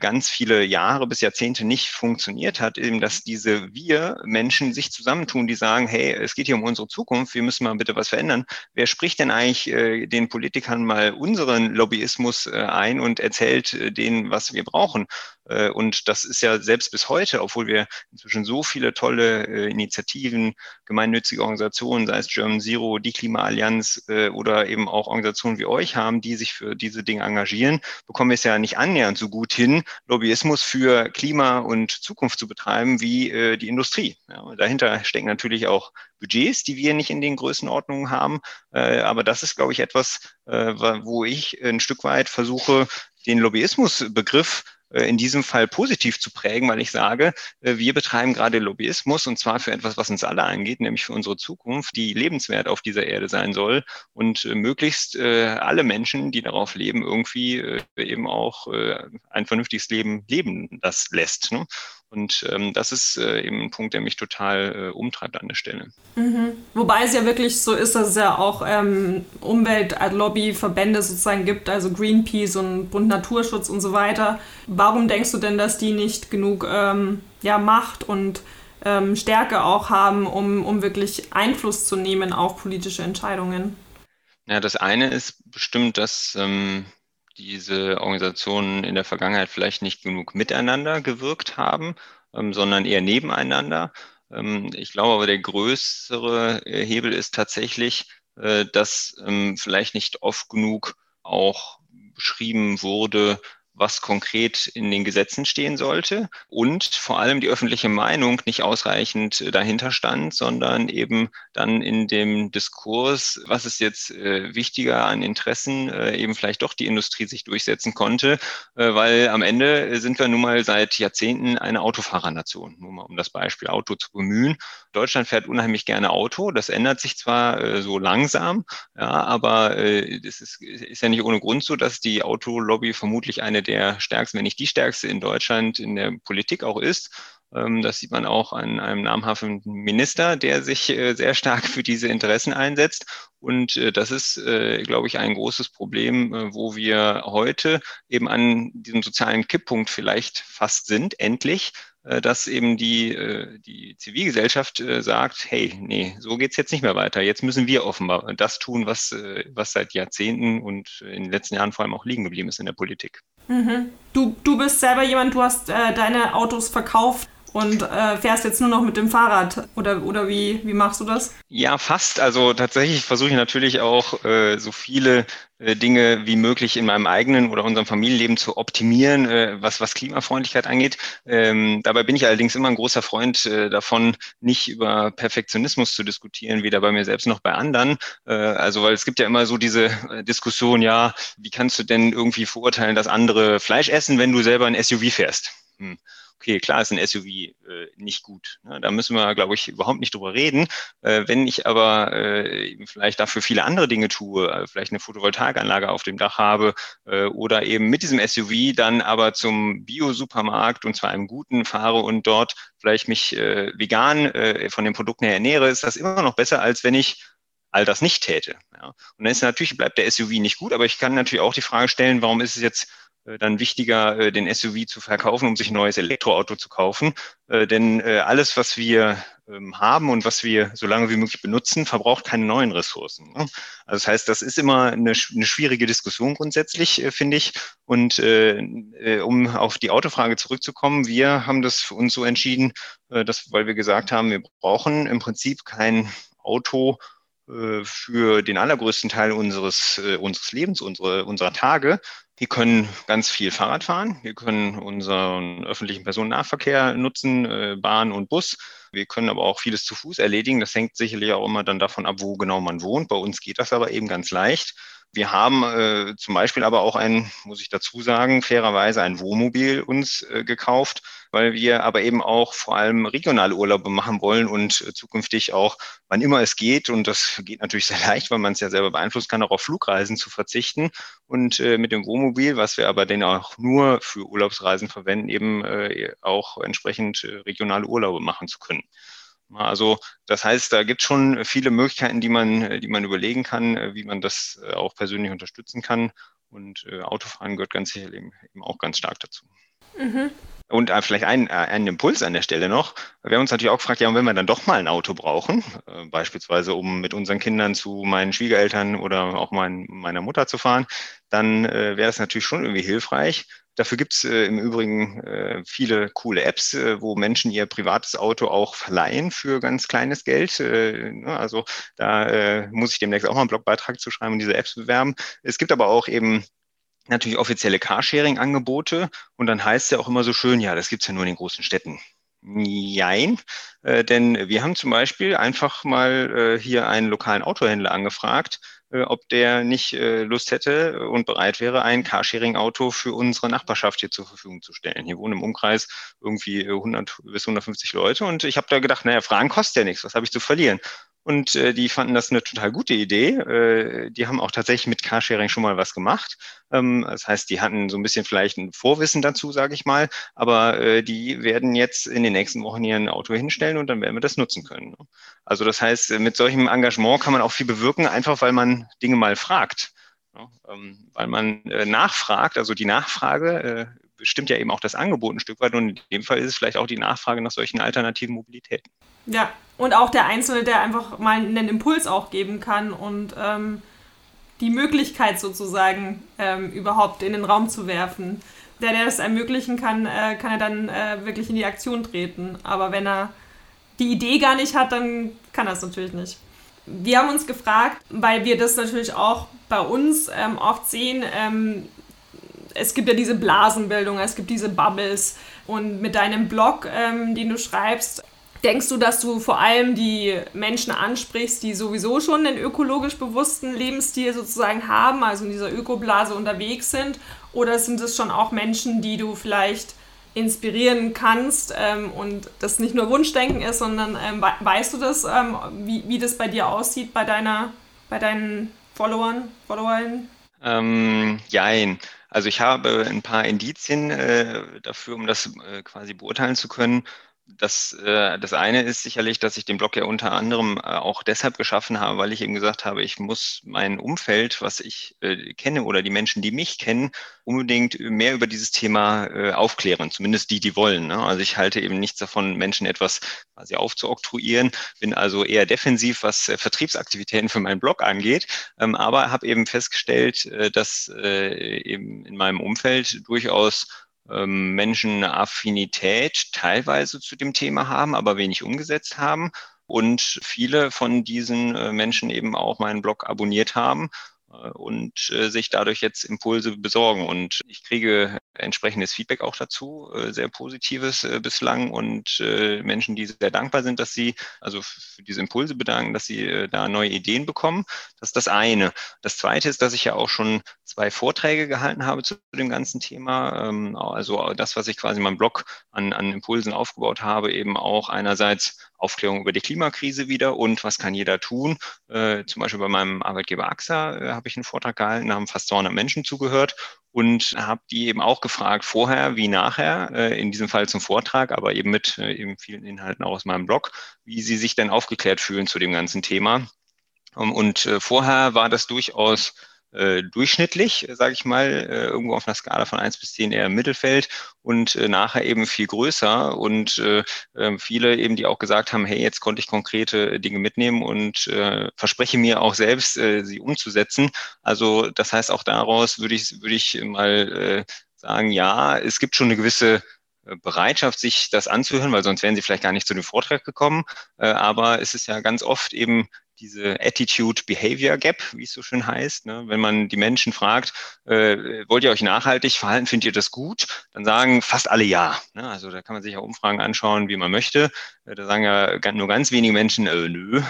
S3: ganz viele Jahre bis Jahrzehnte nicht funktioniert hat, eben, dass diese wir Menschen sich zusammentun, die sagen, hey, es geht hier um unsere Zukunft, wir müssen mal bitte was verändern. Wer spricht denn eigentlich äh, den Politikern mal unseren Lobbyismus äh, ein und erzählt äh, denen, was wir brauchen. Äh, und das ist ja selbst bis heute, obwohl wir inzwischen so viele tolle äh, Initiativen, gemeinnützige Organisationen, sei es German Zero, die Klimaallianz äh, oder eben auch Organisationen wie euch haben, die sich für diese Dinge engagieren, bekommen wir es ja nicht annähernd so gut hin, Lobbyismus für Klima und Zukunft zu betreiben wie die Industrie. Ja, dahinter stecken natürlich auch Budgets, die wir nicht in den Größenordnungen haben. aber das ist, glaube ich, etwas, wo ich ein Stück weit versuche, den Lobbyismusbegriff äh, in diesem Fall positiv zu prägen, weil ich sage, äh, wir betreiben gerade Lobbyismus und zwar für etwas, was uns alle angeht, nämlich für unsere Zukunft, die lebenswert auf dieser Erde sein soll und äh, möglichst alle Menschen, die darauf leben, irgendwie eben auch ein vernünftiges Leben leben das lässt. Und ähm, das ist äh, eben ein Punkt, der mich total äh, umtreibt an der Stelle.
S1: Mhm. Wobei es ja wirklich so ist, dass es ja auch ähm, Umweltlobbyverbände sozusagen gibt, also Greenpeace und Bund Naturschutz und so weiter. Warum denkst du denn, dass die nicht genug ähm, ja, Macht und ähm, Stärke auch haben, um, um wirklich Einfluss zu nehmen auf politische Entscheidungen?
S3: Ja, das eine ist bestimmt, dass ähm, diese Organisationen in der Vergangenheit vielleicht nicht genug miteinander gewirkt haben, ähm, sondern eher nebeneinander. Ähm, ich glaube aber, der größere äh, Hebel ist tatsächlich, äh, dass ähm, vielleicht nicht oft genug auch beschrieben wurde, was konkret in den Gesetzen stehen sollte und vor allem die öffentliche Meinung nicht ausreichend äh, dahinter stand, sondern eben dann in dem Diskurs, was ist jetzt äh, wichtiger an Interessen, äh, eben vielleicht doch die Industrie sich durchsetzen konnte, äh, weil am Ende sind wir nun mal seit Jahrzehnten eine Autofahrernation, nur mal um das Beispiel Auto zu bemühen. Deutschland fährt unheimlich gerne Auto, das ändert sich zwar äh, so langsam, ja, aber äh, es ist, ist ja nicht ohne Grund so, dass die Autolobby vermutlich eine der stärksten, wenn nicht die stärkste in Deutschland in der Politik auch ist. Ähm, das sieht man auch an einem namhaften Minister, der sich äh, sehr stark für diese Interessen einsetzt. Und äh, das ist, äh, glaube ich, ein großes Problem, wo wir heute eben an diesem sozialen Kipppunkt vielleicht fast sind, endlich, dass eben die, die Zivilgesellschaft sagt, hey, nee, so geht's jetzt nicht mehr weiter. Jetzt müssen wir offenbar das tun, was, was seit Jahrzehnten und in den letzten Jahren vor allem auch liegen geblieben ist in der Politik.
S1: Mhm. Du, du bist selber jemand, du hast äh, deine Autos verkauft und äh, fährst jetzt nur noch mit dem Fahrrad oder, oder wie, wie machst du das?
S3: Ja, fast. Also tatsächlich versuche ich natürlich auch äh, so viele äh, Dinge wie möglich in meinem eigenen oder unserem Familienleben zu optimieren, äh, was, was Klimafreundlichkeit angeht. Ähm, dabei bin ich allerdings immer ein großer Freund äh, davon, nicht über Perfektionismus zu diskutieren, weder bei mir selbst noch bei anderen. Äh, also weil es gibt ja immer so diese äh, Diskussion, ja, wie kannst du denn irgendwie verurteilen, dass andere Fleisch essen, wenn du selber ein SUV fährst? Hm okay, klar ist ein SUV äh, nicht gut. Ne? Da müssen wir, glaube ich, überhaupt nicht drüber reden. Äh, wenn ich aber äh, vielleicht dafür viele andere Dinge tue, äh, vielleicht eine Photovoltaikanlage auf dem Dach habe äh, oder eben mit diesem SUV dann aber zum Bio-Supermarkt und zwar einem guten fahre und dort vielleicht mich äh, vegan von den Produkten her ernähre, ist das immer noch besser, als wenn ich all das nicht täte. Ja. Und dann ist natürlich, bleibt der SUV nicht gut, aber ich kann natürlich auch die Frage stellen, warum ist es jetzt dann wichtiger, äh, den SUV zu verkaufen, um sich ein neues Elektroauto zu kaufen. Äh, denn alles, was wir ähm, haben und was wir so lange wie möglich benutzen, verbraucht keine neuen Ressourcen. Ne? Also das heißt, das ist immer eine, eine schwierige Diskussion grundsätzlich, finde ich. Und um auf die Autofrage zurückzukommen, wir haben das für uns so entschieden, dass, weil wir gesagt haben, wir brauchen im Prinzip kein Auto, für den allergrößten Teil unseres, unseres Lebens, unsere, unserer Tage, wir können ganz viel Fahrrad fahren. Wir können unseren öffentlichen Personennahverkehr nutzen, äh, Bahn und Bus. Wir können aber auch vieles zu Fuß erledigen. Das hängt sicherlich auch immer dann davon ab, wo genau man wohnt. Bei uns geht das aber eben ganz leicht. Wir haben äh, zum Beispiel aber auch ein, muss ich dazu sagen, fairerweise ein Wohnmobil uns äh, gekauft, weil wir aber eben auch vor allem regionale Urlaube machen wollen und äh, zukünftig auch, wann immer es geht, und das geht natürlich sehr leicht, weil man es ja selber beeinflussen kann, auch auf Flugreisen zu verzichten und äh, mit dem Wohnmobil, was wir aber dann auch nur für Urlaubsreisen verwenden, eben äh, auch entsprechend äh, regionale Urlaube machen zu können. Also das heißt, da gibt es schon viele Möglichkeiten, die man, die man überlegen kann, wie man das äh, auch persönlich unterstützen kann. Und äh, Autofahren gehört ganz sicher eben, auch ganz stark dazu. Mhm. Und äh, vielleicht ein, äh, ein Impuls an der Stelle noch. Wir haben uns natürlich auch gefragt, ja, wenn wir dann doch mal ein Auto brauchen, äh, beispielsweise um mit unseren Kindern zu meinen Schwiegereltern oder auch mein, meiner Mutter zu fahren, dann äh, wäre es natürlich schon irgendwie hilfreich, Dafür gibt es äh, im Übrigen äh, viele coole Apps, äh, wo Menschen ihr privates Auto auch verleihen für ganz kleines Geld. Äh, ne, also da äh, muss ich demnächst auch mal einen Blogbeitrag zu schreiben und diese Apps bewerben. Es gibt aber auch eben natürlich offizielle Carsharing-Angebote und dann heißt es ja auch immer so schön, ja, das gibt es ja nur in den großen Städten. Nein, äh, denn wir haben zum Beispiel einfach mal hier einen lokalen Autohändler angefragt, ob der nicht äh, Lust hätte und bereit wäre, ein Carsharing-Auto für unsere Nachbarschaft hier zur Verfügung zu stellen. Hier wohnen im Umkreis irgendwie 100 bis 150 Leute und ich habe da gedacht, naja, Fragen kostet ja nichts, was habe ich zu verlieren? Und äh, die fanden das eine total gute Idee. Äh, die haben auch tatsächlich mit Carsharing schon mal was gemacht. Ähm, das heißt, die hatten so ein bisschen vielleicht ein Vorwissen dazu, sage ich mal. Aber äh, die werden jetzt in den nächsten Wochen hier ein Auto hinstellen und dann werden wir das nutzen können. Ne? Also das heißt, mit solchem Engagement kann man auch viel bewirken, einfach weil man Dinge mal fragt. Ja, ähm, weil man äh, nachfragt, also die Nachfrage äh, bestimmt ja eben auch das Angebot ein Stück weit und in dem Fall ist es vielleicht auch die Nachfrage nach solchen alternativen Mobilitäten.
S1: Ja, und auch der Einzelne, der einfach mal einen Impuls auch geben kann und ähm, die Möglichkeit sozusagen ähm, überhaupt in den Raum zu werfen. Der, der das ermöglichen kann, äh, kann er dann äh, wirklich in die Aktion treten. Aber wenn er die Idee gar nicht hat, dann kann er es natürlich nicht. Wir haben uns gefragt, weil wir das natürlich auch bei uns ähm, oft sehen, ähm, es gibt ja diese Blasenbildung, es gibt diese Bubbles. Und mit deinem Blog, ähm, den du schreibst, Denkst du, dass du vor allem die Menschen ansprichst, die sowieso schon einen ökologisch bewussten Lebensstil sozusagen haben, also in dieser Ökoblase unterwegs sind? Oder sind es schon auch Menschen, die du vielleicht inspirieren kannst ähm, und das nicht nur Wunschdenken ist, sondern ähm, weißt du das, ähm, wie, wie das bei dir aussieht, bei, deiner, bei deinen Followern, Followerinnen?
S3: Ähm, jein. Also ich habe ein paar Indizien äh, dafür, um das äh, quasi beurteilen zu können das, äh, das eine ist sicherlich, dass ich den Blog ja unter anderem äh, auch deshalb geschaffen habe, weil ich eben gesagt habe, ich muss mein Umfeld, was ich äh, kenne oder die Menschen, die mich kennen, unbedingt mehr über dieses Thema äh, aufklären, zumindest die, die wollen. Ne? Also ich halte eben nichts davon, Menschen etwas quasi aufzuoktroyieren, bin also eher defensiv, was äh, Vertriebsaktivitäten für meinen Blog angeht, ähm, aber habe eben festgestellt, äh, dass äh, eben in meinem Umfeld durchaus ähm, Menschen eine Affinität teilweise zu dem Thema haben, aber wenig umgesetzt haben und viele von diesen äh, Menschen eben auch meinen Blog abonniert haben äh, und äh, sich dadurch jetzt Impulse besorgen. Und ich kriege entsprechendes Feedback auch dazu, sehr positives bislang und Menschen, die sehr dankbar sind, dass sie also für diese Impulse bedanken, dass sie da neue Ideen bekommen. Das ist das eine. Das zweite ist, dass ich ja auch schon zwei Vorträge gehalten habe zu dem ganzen Thema. Ähm, also das, was ich quasi in meinem Blog an, an Impulsen aufgebaut habe, eben auch einerseits Aufklärung über die Klimakrise wieder und was kann jeder tun. Äh, zum Beispiel bei meinem Arbeitgeber AXA äh, habe ich einen Vortrag gehalten, da haben fast 200 Menschen zugehört und habe die eben auch gefragt, vorher wie nachher, äh, in diesem Fall zum Vortrag, aber eben mit eben vielen Inhalten auch aus meinem Blog, wie sie sich denn aufgeklärt fühlen zu dem ganzen Thema. Um, und vorher war das durchaus äh, durchschnittlich, sage ich mal, äh, irgendwo auf einer Skala von 1 bis 10 eher im Mittelfeld und äh, nachher eben viel größer und äh, ähm, viele eben, die auch gesagt haben, hey, jetzt konnte ich konkrete Dinge mitnehmen und äh, verspreche mir auch selbst, äh, sie umzusetzen. Also das heißt, auch daraus würde ich, würde ich mal äh, sagen, ja, es gibt schon eine gewisse äh, Bereitschaft, sich das anzuhören, weil sonst wären sie vielleicht gar nicht zu dem Vortrag gekommen. Äh, aber es ist ja ganz oft eben diese Attitude-Behavior-Gap, wie es so schön heißt. Ne? Wenn man die Menschen fragt, äh, wollt ihr euch nachhaltig verhalten, findet ihr das gut? Dann sagen fast alle ja. Ne? Also da kann man sich ja Umfragen anschauen, wie man möchte. Äh, da sagen ja nur ganz wenige Menschen, äh, nö,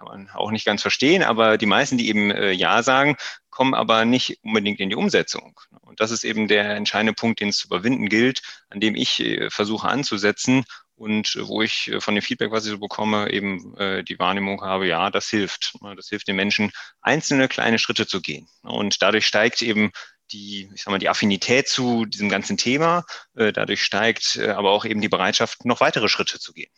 S3: kann man auch nicht ganz verstehen, aber die meisten, die eben äh, Ja sagen, kommen aber nicht unbedingt in die Umsetzung. Und das ist eben der entscheidende Punkt, den es zu überwinden gilt, an dem ich äh, versuche anzusetzen und äh, wo ich äh, von dem Feedback, was ich so bekomme, eben äh, die Wahrnehmung habe, ja, das hilft. Das hilft den Menschen, einzelne kleine Schritte zu gehen. Und dadurch steigt eben die, ich sag mal, die Affinität zu diesem ganzen Thema. Dadurch steigt aber auch eben die Bereitschaft, noch weitere Schritte zu gehen.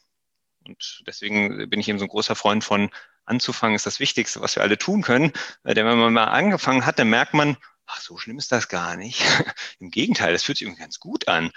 S3: Und deswegen bin ich eben so ein großer Freund von anzufangen ist das Wichtigste, was wir alle tun können. Denn wenn man mal angefangen hat, dann merkt man, ach, so schlimm ist das gar nicht. Im Gegenteil, das fühlt sich irgendwie ganz gut an.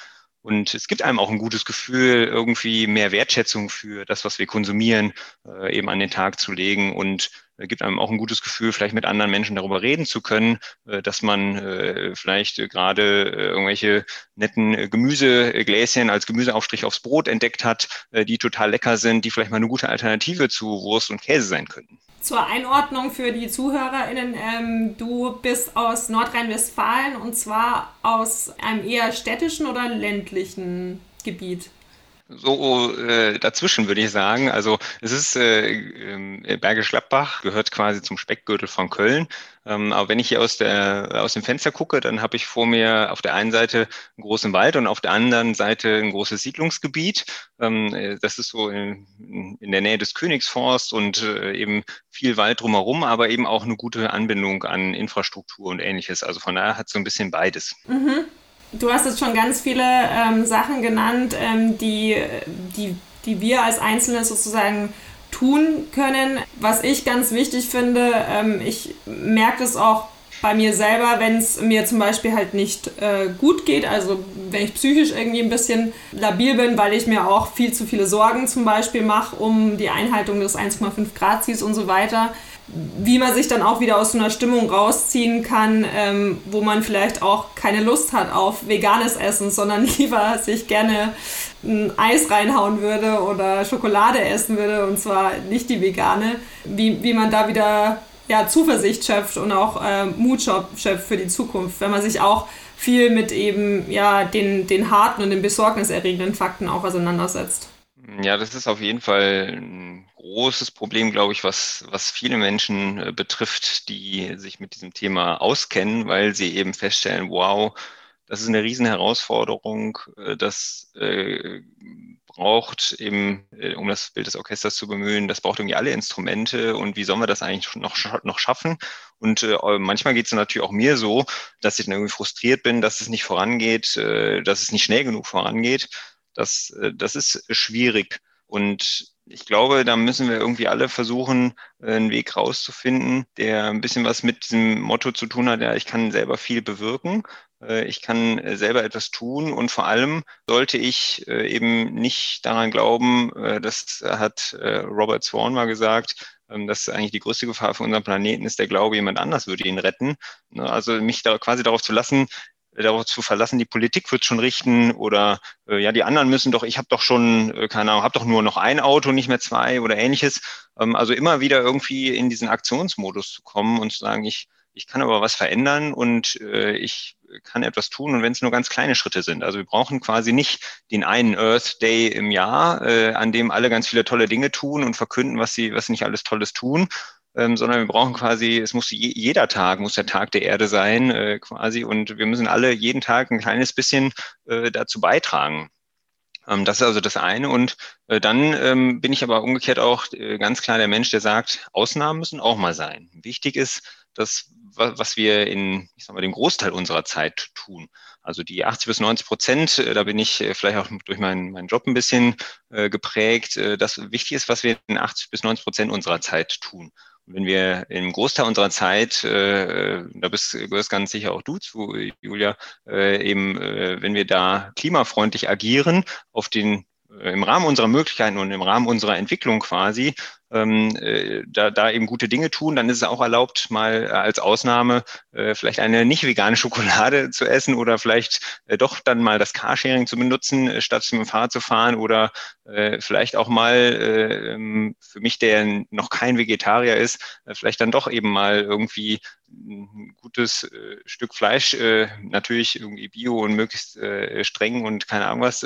S3: Und es gibt einem auch ein gutes Gefühl, irgendwie mehr Wertschätzung für das, was wir konsumieren, äh, eben an den Tag zu legen. Und gibt einem auch ein gutes Gefühl, vielleicht mit anderen Menschen darüber reden zu können, äh, dass man äh, vielleicht äh, gerade äh, irgendwelche netten Gemüsegläschen als Gemüseaufstrich aufs Brot entdeckt hat, die total lecker sind, die vielleicht mal eine gute Alternative zu Wurst und Käse sein könnten.
S1: Zur Einordnung für die ZuhörerInnen, ähm, du bist aus Nordrhein-Westfalen und zwar aus einem eher städtischen oder ländlichen Gebiet?
S3: So äh, dazwischen, würde ich sagen. Also es ist äh, äh, Bergisch Gladbach, gehört quasi zum Speckgürtel von Köln. Ähm, aber wenn ich hier aus, der, aus dem Fenster gucke, dann habe ich vor mir auf der einen Seite einen großen Wald und auf der anderen Seite ein großes Siedlungsgebiet. Ähm, äh, das ist so in, in, der Nähe des Königsforst und äh, eben viel Wald drumherum, aber eben auch eine gute Anbindung an Infrastruktur und ähnliches. Also von daher hat es so ein bisschen beides.
S1: Mhm. Du hast jetzt schon ganz viele ähm, Sachen genannt, ähm, die, die, die wir als Einzelne sozusagen tun können. Was ich ganz wichtig finde, ähm, ich merke das auch bei mir selber, wenn es mir zum Beispiel halt nicht äh, gut geht, also wenn ich psychisch irgendwie ein bisschen labil bin, weil ich mir auch viel zu viele Sorgen zum Beispiel mache um die Einhaltung des 1,5 Grad Ziels und so weiter, wie man sich dann auch wieder aus so einer Stimmung rausziehen kann, ähm, wo man vielleicht auch keine Lust hat auf veganes Essen, sondern lieber sich gerne ein Eis reinhauen würde oder Schokolade essen würde und zwar nicht die vegane, wie, wie man da wieder ja, Zuversicht schöpft und auch äh, Mut schöpft für die Zukunft, wenn man sich auch viel mit eben ja, den, den harten und den besorgniserregenden Fakten auch auseinandersetzt.
S3: Ja, das ist auf jeden Fall ein großes Problem, glaube ich, was, was viele Menschen äh, betrifft, die sich mit diesem Thema auskennen, weil sie eben feststellen, wow, das ist eine Riesenherausforderung, äh, das äh, braucht eben, äh, um das Bild des Orchesters zu bemühen, das braucht irgendwie alle Instrumente und wie sollen wir das eigentlich noch, noch schaffen? Und äh, manchmal geht es natürlich auch mir so, dass ich dann irgendwie frustriert bin, dass es nicht vorangeht, äh, dass es nicht schnell genug vorangeht. Das, das ist schwierig. Und ich glaube, da müssen wir irgendwie alle versuchen, äh, einen Weg rauszufinden, der ein bisschen was mit diesem Motto zu tun hat, ja, ich kann selber viel bewirken, äh, ich kann selber etwas tun und vor allem sollte ich eben nicht daran glauben, das hat Robert Swan mal gesagt, ähm, dass eigentlich die größte Gefahr für unseren Planeten ist der Glaube, jemand anders würde ihn retten. Ne, also mich da quasi darauf zu lassen, darauf zu verlassen, die Politik wird schon richten oder äh, ja, die anderen müssen doch, ich habe doch schon, äh, keine Ahnung, habe doch nur noch ein Auto, nicht mehr zwei oder ähnliches. Ähm, also immer wieder irgendwie in diesen Aktionsmodus zu kommen und zu sagen, ich, ich kann aber was verändern und äh, ich kann etwas tun und wenn es nur ganz kleine Schritte sind. Also wir brauchen quasi nicht den einen Earth Day im Jahr, äh, an dem alle ganz viele tolle Dinge tun und verkünden, was sie, was sie nicht alles Tolles tun, ähm, sondern wir brauchen quasi, es muss je, jeder Tag muss der Tag der Erde sein, äh, quasi, und wir müssen alle jeden Tag ein kleines bisschen äh, dazu beitragen. Ähm, das ist also das eine. Und äh, dann ähm, bin ich aber umgekehrt auch äh, ganz klar der Mensch, der sagt, Ausnahmen müssen auch mal sein. Wichtig ist, dass was wir in, ich sag mal, dem Großteil unserer Zeit tun. Also die 80 bis 90 Prozent, äh, da bin ich äh, vielleicht auch durch meinen, meinen Job ein bisschen äh, geprägt, dass wichtig ist, was wir in 80 bis 90 Prozent unserer Zeit tun wenn wir im Großteil unserer Zeit, äh, da bist, gehörst ganz sicher auch du zu, Julia, äh, eben, äh, wenn wir da klimafreundlich agieren, auf den äh, im Rahmen unserer Möglichkeiten und im Rahmen unserer Entwicklung quasi, ähm, äh, da, da eben gute Dinge tun, dann ist es auch erlaubt, mal äh, als Ausnahme äh, vielleicht eine nicht vegane Schokolade zu essen oder vielleicht äh, doch dann mal das Carsharing zu benutzen, äh, statt mit dem Fahrrad zu fahren oder äh, vielleicht auch mal äh, ähm, für mich, der noch kein Vegetarier ist, äh, vielleicht dann doch eben mal irgendwie ein gutes äh, Stück Fleisch, äh, natürlich irgendwie bio und möglichst äh, streng und keine Ahnung was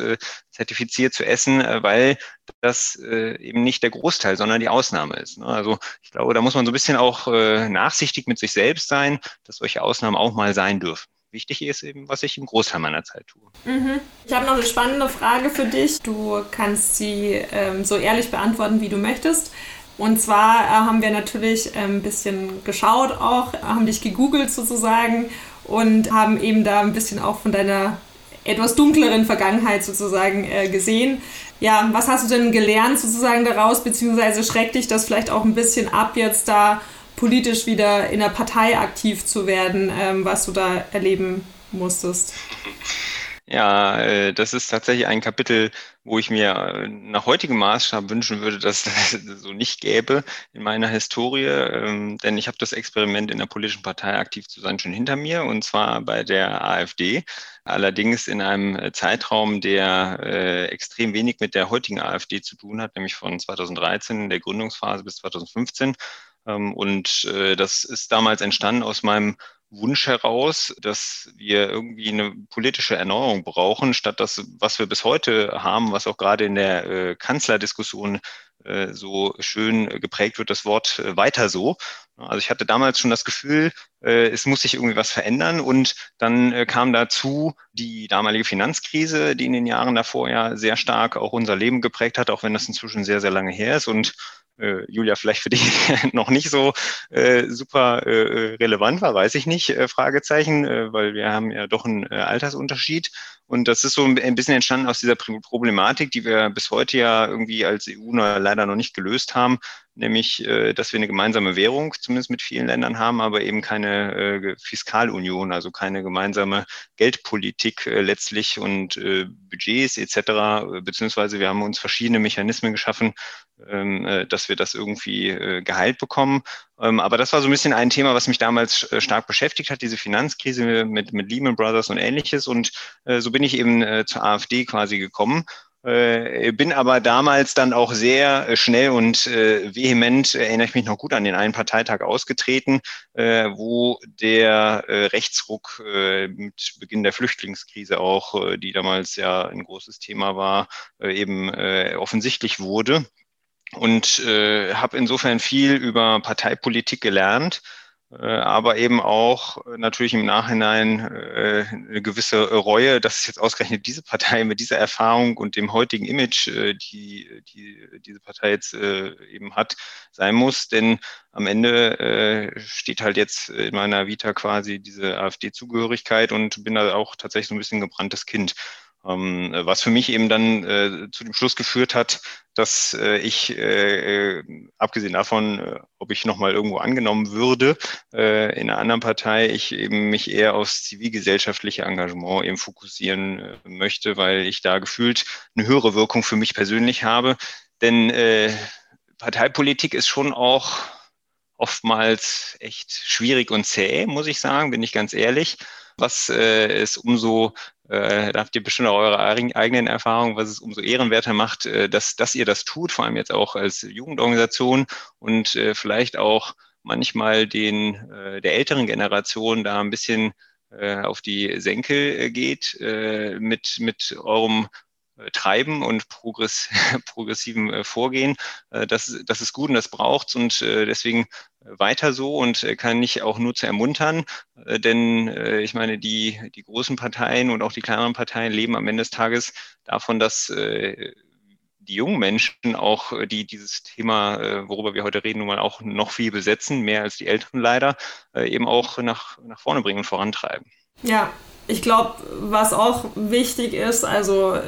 S3: zertifiziert zu essen, weil das äh, eben nicht der Großteil, sondern die Ausnahme ist. Ne? Also ich glaube, da muss man so ein bisschen auch äh, nachsichtig mit sich selbst sein, dass solche Ausnahmen auch mal sein dürfen. Wichtig ist eben, was ich im Großteil meiner Zeit tue.
S1: Mhm. Ich habe noch eine spannende Frage für dich. Du kannst sie ähm, so ehrlich beantworten, wie du möchtest. Und zwar äh, haben wir natürlich äh, ein bisschen geschaut auch, haben dich gegoogelt sozusagen und haben eben da ein bisschen auch von deiner etwas dunkleren Vergangenheit sozusagen äh, gesehen. Ja, was hast du denn gelernt sozusagen daraus, beziehungsweise schreckt dich das vielleicht auch ein bisschen ab, jetzt da politisch wieder in der Partei aktiv zu werden, ähm, was du da erleben musstest?
S3: Ja, äh, das ist tatsächlich ein Kapitel, wo ich mir äh, nach heutigem Maßstab wünschen würde, dass das so nicht gäbe in meiner Historie. Ähm, denn ich habe das Experiment in der politischen Partei aktiv zu sein schon hinter mir und zwar bei der AfD. Allerdings in einem äh, Zeitraum, der extrem wenig mit der heutigen AfD zu tun hat, nämlich von 2013, der Gründungsphase bis 2015. Ähm, und das ist damals entstanden aus meinem Wunsch heraus, dass wir irgendwie eine politische Erneuerung brauchen, statt das, was wir bis heute haben, was auch gerade in der äh, Kanzlerdiskussion äh, so schön geprägt wird, das Wort äh, weiter so. Also ich hatte damals schon das Gefühl, es muss sich irgendwie was verändern und dann kam dazu die damalige Finanzkrise, die in den Jahren davor ja sehr stark auch unser Leben geprägt hat, auch wenn das inzwischen sehr, sehr lange her ist und äh, Julia, vielleicht für dich noch nicht so äh, super äh, relevant war, weiß ich nicht, äh, Fragezeichen, äh, weil wir haben ja doch einen äh, Altersunterschied. Und das ist so ein bisschen entstanden aus dieser Problematik, die wir bis heute ja irgendwie als EU leider noch nicht gelöst haben, nämlich, äh, dass wir eine gemeinsame Währung zumindest mit vielen Ländern haben, aber eben keine äh, Fiskalunion, also keine gemeinsame Geldpolitik äh, letztlich und Budgets etc., beziehungsweise wir haben uns verschiedene Mechanismen geschaffen, dass wir das irgendwie geheilt bekommen. Ähm, aber das war so ein bisschen ein Thema, was mich damals stark beschäftigt hat, diese Finanzkrise mit, mit Lehman Brothers und ähnliches. Und so bin ich eben zur AfD quasi gekommen äh, bin aber damals dann auch sehr äh, schnell und äh, vehement, erinnere ich mich noch gut an den einen Parteitag ausgetreten, äh, wo der äh, Rechtsruck äh, mit Beginn der Flüchtlingskrise auch, die damals ja ein großes Thema war, eben offensichtlich wurde. Und habe insofern viel über Parteipolitik gelernt äh, aber eben auch äh, natürlich im Nachhinein äh, eine gewisse Reue, dass es jetzt ausgerechnet diese Partei mit dieser Erfahrung und dem heutigen Image, die, die diese Partei jetzt eben hat, sein muss. Denn am Ende steht halt jetzt in meiner Vita quasi diese AfD-Zugehörigkeit und bin da auch tatsächlich so ein bisschen gebranntes Kind. Ähm, was für mich eben dann äh, zu dem Schluss geführt hat, dass äh, ich, äh, äh abgesehen davon, äh, ob ich nochmal irgendwo angenommen würde äh, in einer anderen Partei, ich eben mich eher aufs zivilgesellschaftliche Engagement eben fokussieren möchte, weil ich da gefühlt eine höhere Wirkung für mich persönlich habe. Denn Parteipolitik ist schon auch oftmals echt schwierig und zäh, muss ich sagen, bin ich ganz ehrlich was äh, es umso, äh, da habt ihr bestimmt auch eure eigenen Erfahrungen, was es umso ehrenwerter macht, äh, dass, dass ihr das tut, vor allem jetzt auch als Jugendorganisation und äh, vielleicht auch manchmal den äh, der älteren Generation da ein bisschen äh, auf die Senkel äh, geht äh, mit, mit eurem treiben und progress progressiven äh, Vorgehen. Äh, das, das ist gut und das braucht's und deswegen weiter so und kann ich auch nur zu ermuntern, denn ich meine, die, die großen Parteien und auch die kleineren Parteien leben am Ende des Tages davon, dass die jungen Menschen auch, die dieses Thema, worüber wir heute reden, nun mal auch noch viel besetzen, mehr als die Älteren leider, eben auch nach, nach vorne bringen und vorantreiben.
S1: Ja, ich glaube, was auch wichtig ist, also äh,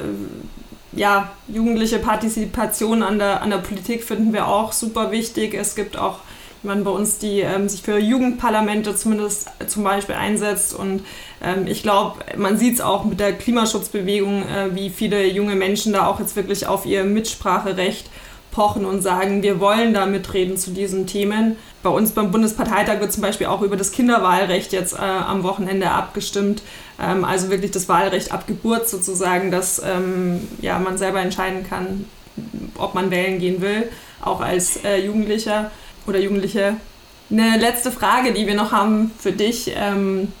S1: ja, jugendliche Partizipation an der, an der Politik finden wir auch super wichtig. Es gibt auch jemanden bei uns, die ähm, sich für Jugendparlamente zumindest zum Beispiel einsetzt. Und ähm, ich glaube, man sieht es auch mit der Klimaschutzbewegung, äh, wie viele junge Menschen da auch jetzt wirklich auf ihr Mitspracherecht pochen und sagen, wir wollen da mitreden zu diesen Themen. Bei uns beim Bundesparteitag wird zum Beispiel auch über das Kinderwahlrecht jetzt äh, am Wochenende abgestimmt. Ähm, also wirklich das Wahlrecht ab Geburt sozusagen, dass ähm, ja, man selber entscheiden kann, ob man wählen gehen will, auch als äh, Jugendlicher oder Jugendliche. Eine letzte Frage, die wir noch haben für dich, ähm,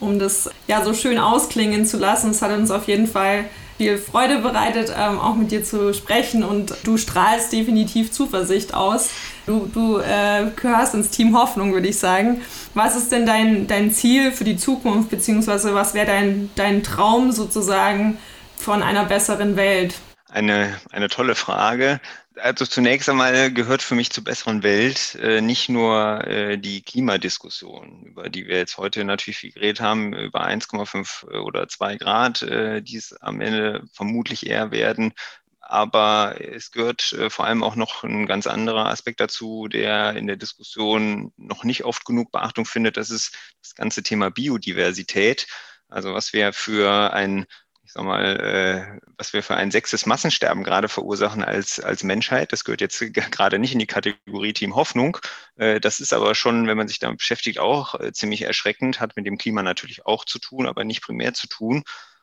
S1: um das ja so schön ausklingen zu lassen. Es hat uns auf jeden Fall viel Freude bereitet, ähm, auch mit dir zu sprechen und du strahlst definitiv Zuversicht aus. Du, du äh, gehörst ins Team Hoffnung, würde ich sagen. Was ist denn dein, dein Ziel für die Zukunft, beziehungsweise was wäre dein, dein Traum sozusagen von einer besseren Welt?
S3: Eine, eine tolle Frage. Also zunächst einmal gehört für mich zur besseren Welt äh, nicht nur äh, die Klimadiskussion, über die wir jetzt heute natürlich viel geredet haben, über 1,5 äh, oder 2 Grad, äh, die es am Ende vermutlich eher werden. Aber es gehört äh, vor allem auch noch ein ganz anderer Aspekt dazu, der in der Diskussion noch nicht oft genug Beachtung findet. Das ist das ganze Thema Biodiversität. Also was wir für ein ich sag mal, äh, was wir für ein sechstes Massensterben gerade verursachen als, als Menschheit. Das gehört jetzt gerade nicht in die Kategorie Team Hoffnung. Äh, das ist aber schon, wenn man sich damit beschäftigt, auch äh, ziemlich erschreckend, hat mit dem Klima natürlich auch zu tun, aber nicht primär zu tun.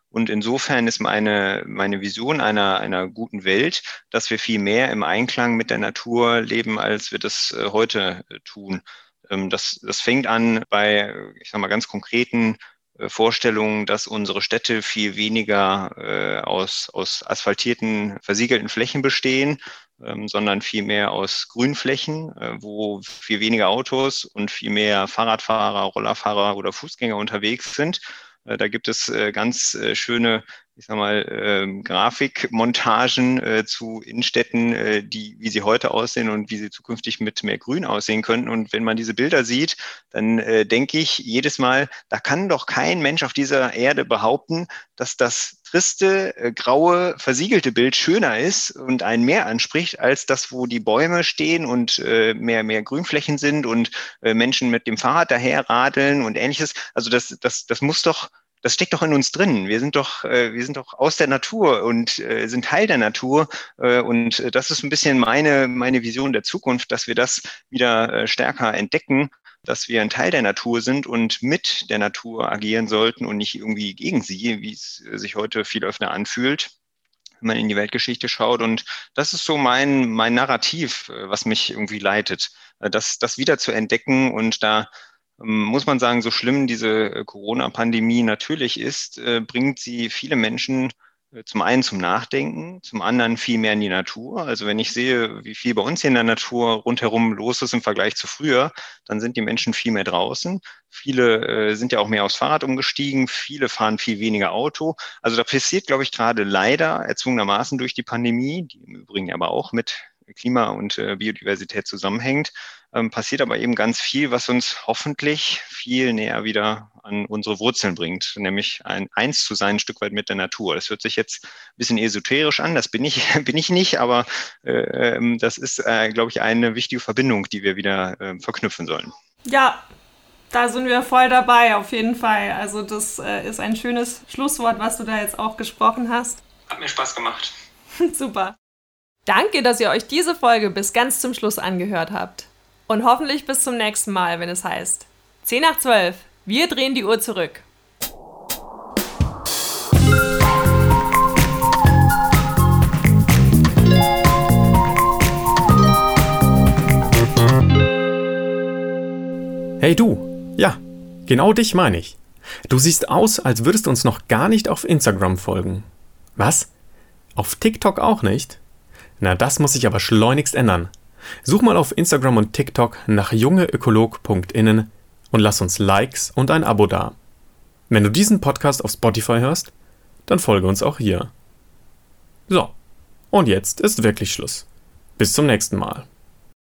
S3: Und insofern ist meine, meine Vision einer, einer guten Welt, dass wir viel mehr im Einklang mit der Natur leben, als wir das heute tun. Ähm, das, das fängt an bei, ich sag mal, ganz konkreten Vorstellung, dass unsere Städte viel weniger äh, aus, aus asphaltierten, versiegelten Flächen bestehen, ähm, sondern viel mehr aus Grünflächen, äh, wo viel weniger Autos und viel mehr Fahrradfahrer, Rollerfahrer oder Fußgänger unterwegs sind. Äh, da gibt es äh, ganz äh, schöne ich sag mal, ähm, Grafikmontagen äh, zu Innenstädten, äh, die, wie sie heute aussehen und wie sie zukünftig mit mehr Grün aussehen könnten. Und wenn man diese Bilder sieht, dann äh, denke ich jedes Mal, da kann doch kein Mensch auf dieser Erde behaupten, dass das triste, äh, graue, versiegelte Bild schöner ist und einen mehr anspricht, als das, wo die Bäume stehen und äh, mehr, mehr Grünflächen sind und äh, Menschen mit dem Fahrrad daher radeln und ähnliches. Also das, das, das muss doch das steckt doch in uns drin. Wir sind doch, äh, wir sind doch aus der Natur und äh, sind Teil der Natur. Äh, und das ist ein bisschen meine, meine Vision der Zukunft, dass wir das wieder stärker entdecken, dass wir ein Teil der Natur sind und mit der Natur agieren sollten und nicht irgendwie gegen sie, wie es sich heute viel öfter anfühlt wenn man in die Weltgeschichte schaut. Und das ist so mein, mein Narrativ, was mich irgendwie leitet, das, das wieder zu entdecken und da muss man sagen, so schlimm diese äh, Corona-Pandemie natürlich ist, äh, bringt sie viele Menschen äh, zum einen zum Nachdenken, zum anderen viel mehr in die Natur. Also wenn ich sehe, wie viel bei uns hier in der Natur rundherum los ist im Vergleich zu früher, dann sind die Menschen viel mehr draußen. Viele sind ja auch mehr aufs Fahrrad umgestiegen, viele fahren viel weniger Auto. Also da passiert, glaube ich, gerade leider erzwungenermaßen durch die Pandemie, die im Übrigen aber auch mit Klima und äh, Biodiversität zusammenhängt, ähm, passiert aber eben ganz viel, was uns hoffentlich viel näher wieder an unsere Wurzeln bringt, nämlich ein Eins zu sein, ein Stück weit mit der Natur. Das hört sich jetzt ein bisschen esoterisch an, das bin ich, bin ich nicht, aber äh, ähm, das ist, äh, glaube ich, eine wichtige Verbindung, die wir wieder äh, verknüpfen sollen.
S1: Ja, da sind wir voll dabei, auf jeden Fall. Also das äh, ist ein schönes Schlusswort, was du da jetzt auch gesprochen hast.
S3: Hat mir Spaß gemacht.
S1: Super. Danke, dass ihr euch diese Folge bis ganz zum Schluss angehört habt. Und hoffentlich bis zum nächsten Mal, wenn es heißt 10 nach 12. Wir drehen die Uhr zurück.
S2: Hey du, ja, genau dich meine ich. Du siehst aus, als würdest du uns noch gar nicht auf Instagram folgen. Was? Auf TikTok auch nicht? Na, das muss sich aber schleunigst ändern. Such mal auf Instagram und TikTok nach jungeökolog.innen und lass uns Likes und ein Abo da. Wenn du diesen Podcast auf Spotify hörst, dann folge uns auch hier. So, und jetzt ist wirklich Schluss. Bis zum nächsten Mal.